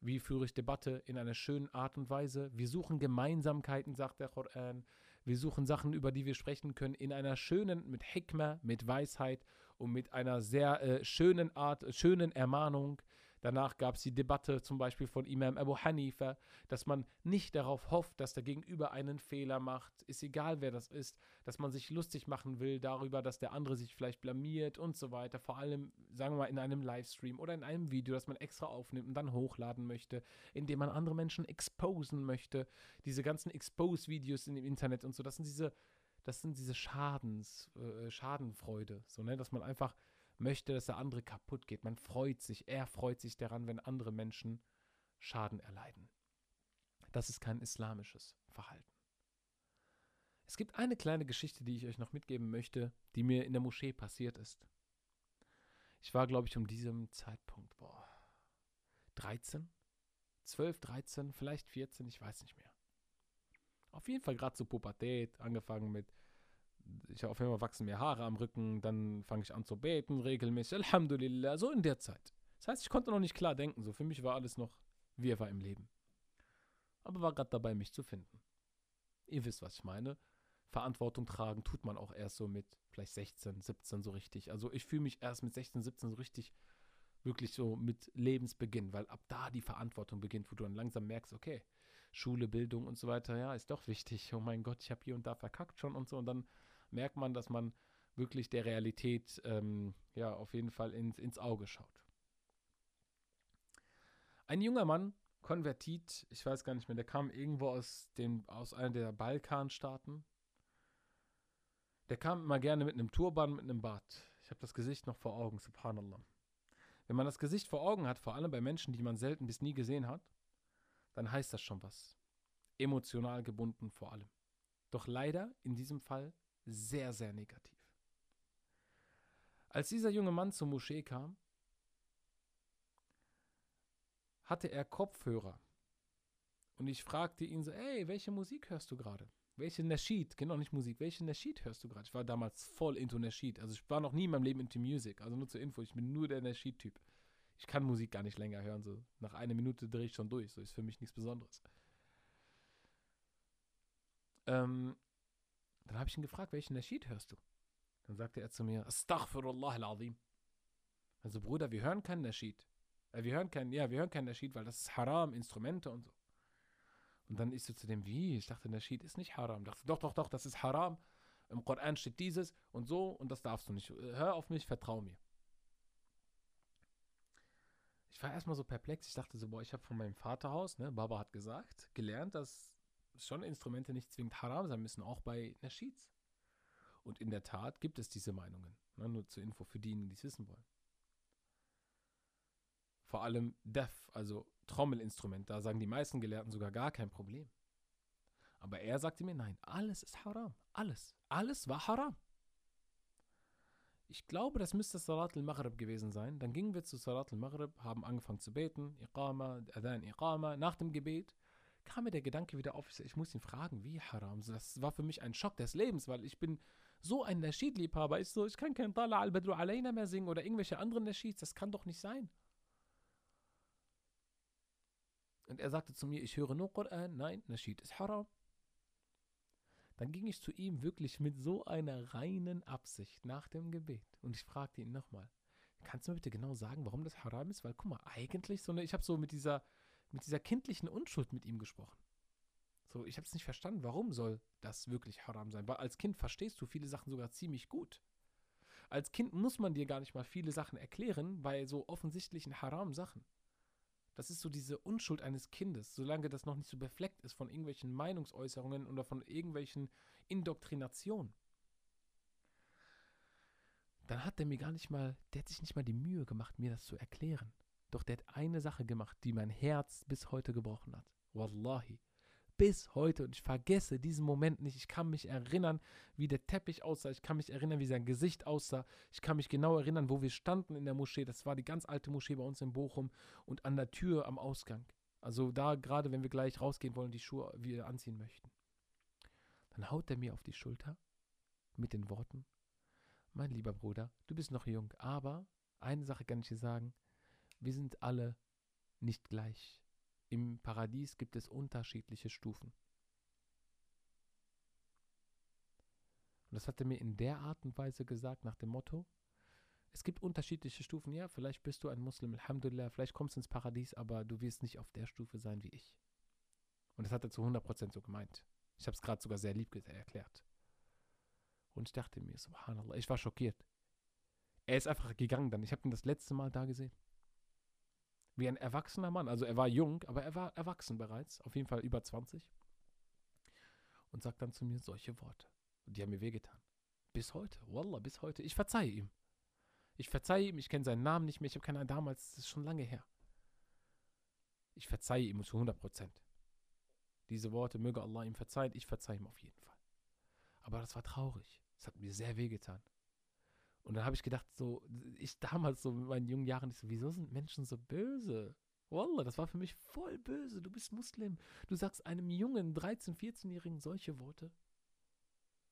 A: wie führe ich Debatte in einer schönen Art und Weise? Wir suchen Gemeinsamkeiten, sagt der Koran. Wir suchen Sachen, über die wir sprechen können, in einer schönen, mit Hikmah, mit Weisheit und mit einer sehr äh, schönen Art, schönen Ermahnung. Danach gab es die Debatte zum Beispiel von Imam Abu Hanifa, dass man nicht darauf hofft, dass der Gegenüber einen Fehler macht, ist egal wer das ist, dass man sich lustig machen will darüber, dass der andere sich vielleicht blamiert und so weiter. Vor allem, sagen wir mal, in einem Livestream oder in einem Video, das man extra aufnimmt und dann hochladen möchte, indem man andere Menschen exposen möchte. Diese ganzen Expose-Videos dem Internet und so, das sind diese, das sind diese Schadens, äh, Schadenfreude, so, ne, dass man einfach möchte, dass der andere kaputt geht. Man freut sich, er freut sich daran, wenn andere Menschen Schaden erleiden. Das ist kein islamisches Verhalten. Es gibt eine kleine Geschichte, die ich euch noch mitgeben möchte, die mir in der Moschee passiert ist. Ich war, glaube ich, um diesem Zeitpunkt, boah, 13, 12, 13, vielleicht 14, ich weiß nicht mehr. Auf jeden Fall gerade zur Pubertät, angefangen mit ich auf Fall wachsen mir Haare am Rücken, dann fange ich an zu beten regelmäßig, Alhamdulillah, so in der Zeit. Das heißt, ich konnte noch nicht klar denken, so für mich war alles noch wie er war im Leben. Aber war gerade dabei, mich zu finden. Ihr wisst, was ich meine. Verantwortung tragen tut man auch erst so mit vielleicht 16, 17 so richtig. Also ich fühle mich erst mit 16, 17 so richtig, wirklich so mit Lebensbeginn, weil ab da die Verantwortung beginnt, wo du dann langsam merkst, okay, Schule, Bildung und so weiter, ja, ist doch wichtig. Oh mein Gott, ich habe hier und da verkackt schon und so. Und dann merkt man, dass man wirklich der Realität ähm, ja auf jeden Fall ins, ins Auge schaut. Ein junger Mann, konvertiert, ich weiß gar nicht mehr, der kam irgendwo aus, dem, aus einer der Balkanstaaten. Der kam immer gerne mit einem Turban, mit einem Bart. Ich habe das Gesicht noch vor Augen, subhanallah. Wenn man das Gesicht vor Augen hat, vor allem bei Menschen, die man selten bis nie gesehen hat, dann heißt das schon was. Emotional gebunden vor allem. Doch leider in diesem Fall sehr, sehr negativ. Als dieser junge Mann zur Moschee kam, hatte er Kopfhörer. Und ich fragte ihn so, ey, welche Musik hörst du gerade? Welche Nasheed, genau nicht Musik, welche Nasheed hörst du gerade? Ich war damals voll into Nasheed. Also ich war noch nie in meinem Leben into Music. Also nur zur Info, ich bin nur der Nasheed-Typ. Ich kann Musik gar nicht länger hören. So nach einer Minute drehe ich schon durch. So ist für mich nichts Besonderes. Ähm, dann habe ich ihn gefragt, welchen Nasheed hörst du? Dann sagte er zu mir, Astaghfirullah al-Azim. Also Bruder, wir hören keinen Nasheed. Äh, wir hören keinen, ja, wir hören keinen Nasheed, weil das ist Haram, Instrumente und so. Und dann ist er zu dem, wie? Ich dachte, Nasheed ist nicht Haram. Ich dachte, doch, doch, doch, das ist Haram. Im Koran steht dieses und so und das darfst du nicht. Hör auf mich, vertrau mir. Ich war erstmal so perplex. Ich dachte so, boah, ich habe von meinem Vaterhaus, ne, Baba hat gesagt, gelernt, dass schon Instrumente nicht zwingend haram sein müssen, auch bei Nasheeds. Und in der Tat gibt es diese Meinungen. Ne, nur zur Info für diejenigen, die es wissen wollen. Vor allem Def, also Trommelinstrument, da sagen die meisten Gelehrten sogar gar kein Problem. Aber er sagte mir, nein, alles ist haram. Alles. Alles war haram. Ich glaube, das müsste Salat al-Maghrib gewesen sein. Dann gingen wir zu Salat al-Maghrib, haben angefangen zu beten, Iqama, Adhan, Iqama. Nach dem Gebet kam mir der Gedanke wieder auf, ich muss ihn fragen, wie haram. Das war für mich ein Schock des Lebens, weil ich bin so ein Nasheed-Liebhaber. Ich so, ich kann kein Tala al-Badru Alayna mehr singen oder irgendwelche anderen Nasheeds. Das kann doch nicht sein. Und er sagte zu mir, ich höre nur Koran. Nein, Nasheed ist haram. Dann ging ich zu ihm wirklich mit so einer reinen Absicht nach dem Gebet. Und ich fragte ihn nochmal, kannst du mir bitte genau sagen, warum das haram ist? Weil, guck mal, eigentlich so eine, ich habe so mit dieser, mit dieser kindlichen Unschuld mit ihm gesprochen. So, ich habe es nicht verstanden, warum soll das wirklich haram sein? Weil als Kind verstehst du viele Sachen sogar ziemlich gut. Als Kind muss man dir gar nicht mal viele Sachen erklären bei so offensichtlichen Haram-Sachen. Das ist so diese Unschuld eines Kindes, solange das noch nicht so befleckt ist von irgendwelchen Meinungsäußerungen oder von irgendwelchen Indoktrinationen. Dann hat er mir gar nicht mal, der hat sich nicht mal die Mühe gemacht, mir das zu erklären. Doch der hat eine Sache gemacht, die mein Herz bis heute gebrochen hat. Wallahi bis heute und ich vergesse diesen Moment nicht. Ich kann mich erinnern, wie der Teppich aussah. Ich kann mich erinnern, wie sein Gesicht aussah. Ich kann mich genau erinnern, wo wir standen in der Moschee. Das war die ganz alte Moschee bei uns in Bochum und an der Tür am Ausgang. Also da gerade, wenn wir gleich rausgehen wollen, die Schuhe wieder anziehen möchten. Dann haut er mir auf die Schulter mit den Worten, mein lieber Bruder, du bist noch jung, aber eine Sache kann ich dir sagen, wir sind alle nicht gleich. Im Paradies gibt es unterschiedliche Stufen. Und das hat er mir in der Art und Weise gesagt, nach dem Motto, es gibt unterschiedliche Stufen. Ja, vielleicht bist du ein Muslim, Alhamdulillah, vielleicht kommst du ins Paradies, aber du wirst nicht auf der Stufe sein wie ich. Und das hat er zu 100% so gemeint. Ich habe es gerade sogar sehr lieb erklärt. Und ich dachte mir, subhanallah, ich war schockiert. Er ist einfach gegangen dann. Ich habe ihn das letzte Mal da gesehen. Wie ein erwachsener Mann. Also er war jung, aber er war erwachsen bereits. Auf jeden Fall über 20. Und sagt dann zu mir solche Worte. Und die haben mir wehgetan. Bis heute. Wallah, bis heute. Ich verzeihe ihm. Ich verzeihe ihm. Ich kenne seinen Namen nicht mehr. Ich habe keine Ahnung damals. Das ist schon lange her. Ich verzeihe ihm zu 100 Prozent. Diese Worte möge Allah ihm verzeihen. Ich verzeihe ihm auf jeden Fall. Aber das war traurig. Es hat mir sehr wehgetan. Und dann habe ich gedacht, so, ich damals so mit meinen jungen Jahren, ich so, wieso sind Menschen so böse? Wallah, das war für mich voll böse. Du bist Muslim. Du sagst einem jungen, 13-, 14-Jährigen solche Worte.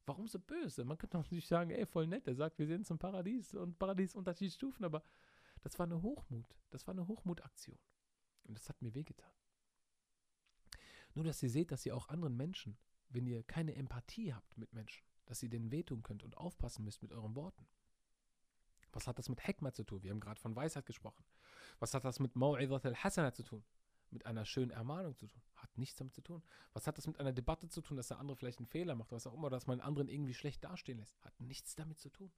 A: Warum so böse? Man könnte auch nicht sagen, ey, voll nett. Er sagt, wir sind zum Paradies und Paradies unterschiedliche Stufen, aber das war eine Hochmut. Das war eine Hochmutaktion. Und das hat mir wehgetan. Nur, dass ihr seht, dass ihr auch anderen Menschen, wenn ihr keine Empathie habt mit Menschen, dass ihr denen wehtun könnt und aufpassen müsst mit euren Worten. Was hat das mit Hekma zu tun? Wir haben gerade von Weisheit gesprochen. Was hat das mit Mau'idat al-Hasana zu tun? Mit einer schönen Ermahnung zu tun? Hat nichts damit zu tun. Was hat das mit einer Debatte zu tun, dass der andere vielleicht einen Fehler macht, was auch immer, dass man den anderen irgendwie schlecht dastehen lässt? Hat nichts damit zu tun.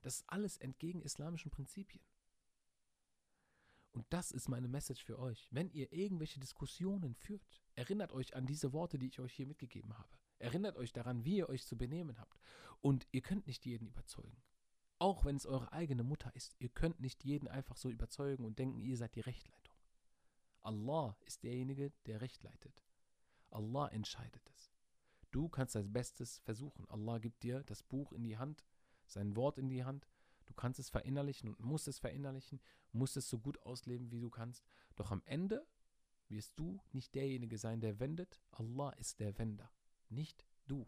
A: Das ist alles entgegen islamischen Prinzipien. Und das ist meine Message für euch. Wenn ihr irgendwelche Diskussionen führt, erinnert euch an diese Worte, die ich euch hier mitgegeben habe. Erinnert euch daran, wie ihr euch zu benehmen habt. Und ihr könnt nicht jeden überzeugen. Auch wenn es eure eigene Mutter ist. Ihr könnt nicht jeden einfach so überzeugen und denken, ihr seid die Rechtleitung. Allah ist derjenige, der Recht leitet. Allah entscheidet es. Du kannst dein Bestes versuchen. Allah gibt dir das Buch in die Hand, sein Wort in die Hand. Du kannst es verinnerlichen und musst es verinnerlichen, musst es so gut ausleben, wie du kannst. Doch am Ende wirst du nicht derjenige sein, der wendet. Allah ist der Wender, nicht du.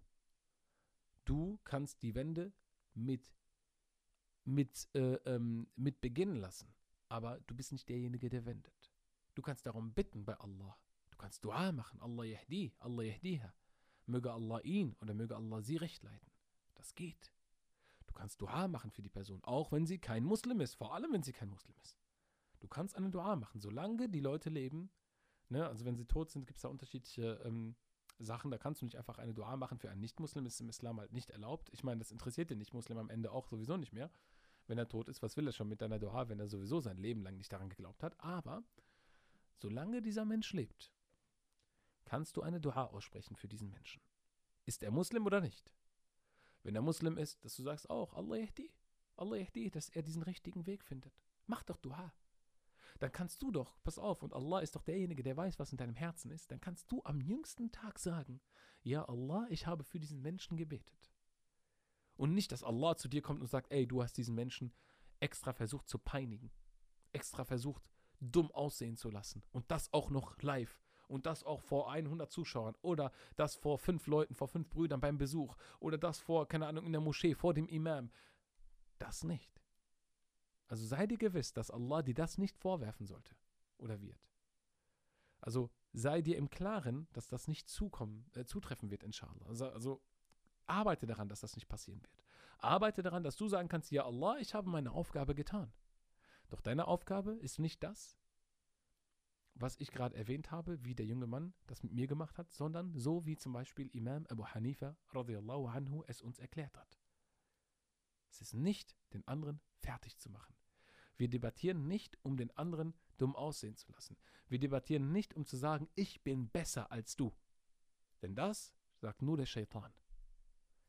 A: Du kannst die Wende mit mit, äh, ähm, mit beginnen lassen. Aber du bist nicht derjenige, der wendet. Du kannst darum bitten bei Allah. Du kannst Dua machen. Allah yahdi, Allah yahdiha. Möge Allah ihn oder möge Allah sie recht leiten. Das geht. Du kannst Dua machen für die Person, auch wenn sie kein Muslim ist. Vor allem, wenn sie kein Muslim ist. Du kannst eine Dua machen, solange die Leute leben. Ne? Also wenn sie tot sind, gibt es da unterschiedliche ähm, Sachen, da kannst du nicht einfach eine Dua machen für einen Nicht-Muslim, ist im Islam halt nicht erlaubt. Ich meine, das interessiert den Nicht-Muslim am Ende auch sowieso nicht mehr. Wenn er tot ist, was will er schon mit deiner Dua, wenn er sowieso sein Leben lang nicht daran geglaubt hat? Aber solange dieser Mensch lebt, kannst du eine Dua aussprechen für diesen Menschen. Ist er Muslim oder nicht? Wenn er Muslim ist, dass du sagst auch, Allah yahdi, Allah yahdi, dass er diesen richtigen Weg findet. Mach doch Dua. Dann kannst du doch, pass auf, und Allah ist doch derjenige, der weiß, was in deinem Herzen ist, dann kannst du am jüngsten Tag sagen, ja Allah, ich habe für diesen Menschen gebetet. Und nicht, dass Allah zu dir kommt und sagt, ey, du hast diesen Menschen extra versucht zu peinigen, extra versucht, dumm aussehen zu lassen. Und das auch noch live. Und das auch vor 100 Zuschauern. Oder das vor fünf Leuten, vor fünf Brüdern beim Besuch. Oder das vor, keine Ahnung, in der Moschee, vor dem Imam. Das nicht. Also sei dir gewiss, dass Allah dir das nicht vorwerfen sollte. Oder wird. Also sei dir im Klaren, dass das nicht zukommen, äh, zutreffen wird, inshallah. Also, also arbeite daran, dass das nicht passieren wird. Arbeite daran, dass du sagen kannst, ja Allah, ich habe meine Aufgabe getan. Doch deine Aufgabe ist nicht das, was ich gerade erwähnt habe, wie der junge Mann das mit mir gemacht hat, sondern so wie zum Beispiel Imam Abu Hanifa radiallahu anhu es uns erklärt hat. Es ist nicht, den anderen fertig zu machen. Wir debattieren nicht, um den anderen dumm aussehen zu lassen. Wir debattieren nicht, um zu sagen, ich bin besser als du. Denn das sagt nur der Shaitan.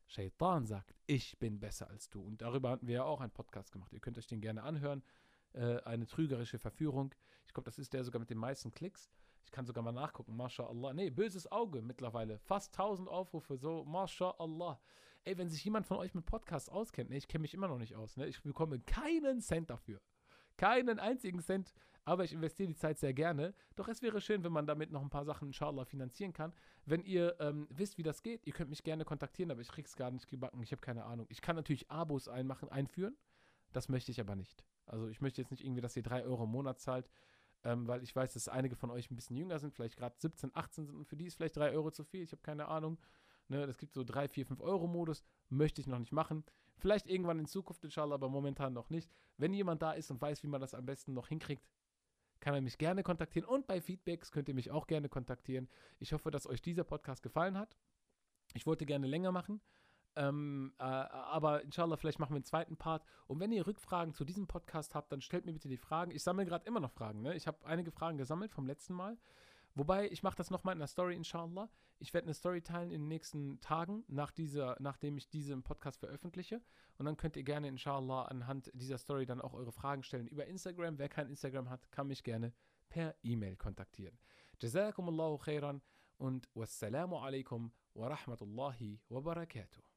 A: Shaitan sagt, ich bin besser als du. Und darüber hatten wir ja auch einen Podcast gemacht. Ihr könnt euch den gerne anhören. Äh, eine trügerische Verführung. Ich glaube, das ist der sogar mit den meisten Klicks. Ich kann sogar mal nachgucken. MashaAllah. Nee, böses Auge mittlerweile. Fast 1000 Aufrufe. So, MashaAllah. Ey, wenn sich jemand von euch mit Podcasts auskennt, ne, ich kenne mich immer noch nicht aus. Ne, ich bekomme keinen Cent dafür. Keinen einzigen Cent. Aber ich investiere die Zeit sehr gerne. Doch es wäre schön, wenn man damit noch ein paar Sachen, inshallah, finanzieren kann. Wenn ihr ähm, wisst, wie das geht, ihr könnt mich gerne kontaktieren, aber ich krieg's gar nicht gebacken. Ich habe keine Ahnung. Ich kann natürlich Abos einmachen, einführen. Das möchte ich aber nicht. Also ich möchte jetzt nicht irgendwie, dass ihr 3 Euro im Monat zahlt, ähm, weil ich weiß, dass einige von euch ein bisschen jünger sind, vielleicht gerade 17, 18 sind und für die ist vielleicht 3 Euro zu viel. Ich habe keine Ahnung. Ne, es gibt so 3, 4, 5 Euro Modus. Möchte ich noch nicht machen. Vielleicht irgendwann in Zukunft, inshallah, aber momentan noch nicht. Wenn jemand da ist und weiß, wie man das am besten noch hinkriegt, kann er mich gerne kontaktieren. Und bei Feedbacks könnt ihr mich auch gerne kontaktieren. Ich hoffe, dass euch dieser Podcast gefallen hat. Ich wollte gerne länger machen. Ähm, äh, aber inshallah, vielleicht machen wir einen zweiten Part. Und wenn ihr Rückfragen zu diesem Podcast habt, dann stellt mir bitte die Fragen. Ich sammle gerade immer noch Fragen. Ne? Ich habe einige Fragen gesammelt vom letzten Mal. Wobei, ich mache das nochmal in der Story, inshallah. Ich werde eine Story teilen in den nächsten Tagen, nach dieser, nachdem ich diesen Podcast veröffentliche. Und dann könnt ihr gerne, inshallah, anhand dieser Story dann auch eure Fragen stellen über Instagram. Wer kein Instagram hat, kann mich gerne per E-Mail kontaktieren. Jazakumullahu khairan und wassalamu alaikum wa rahmatullahi wa barakatuh.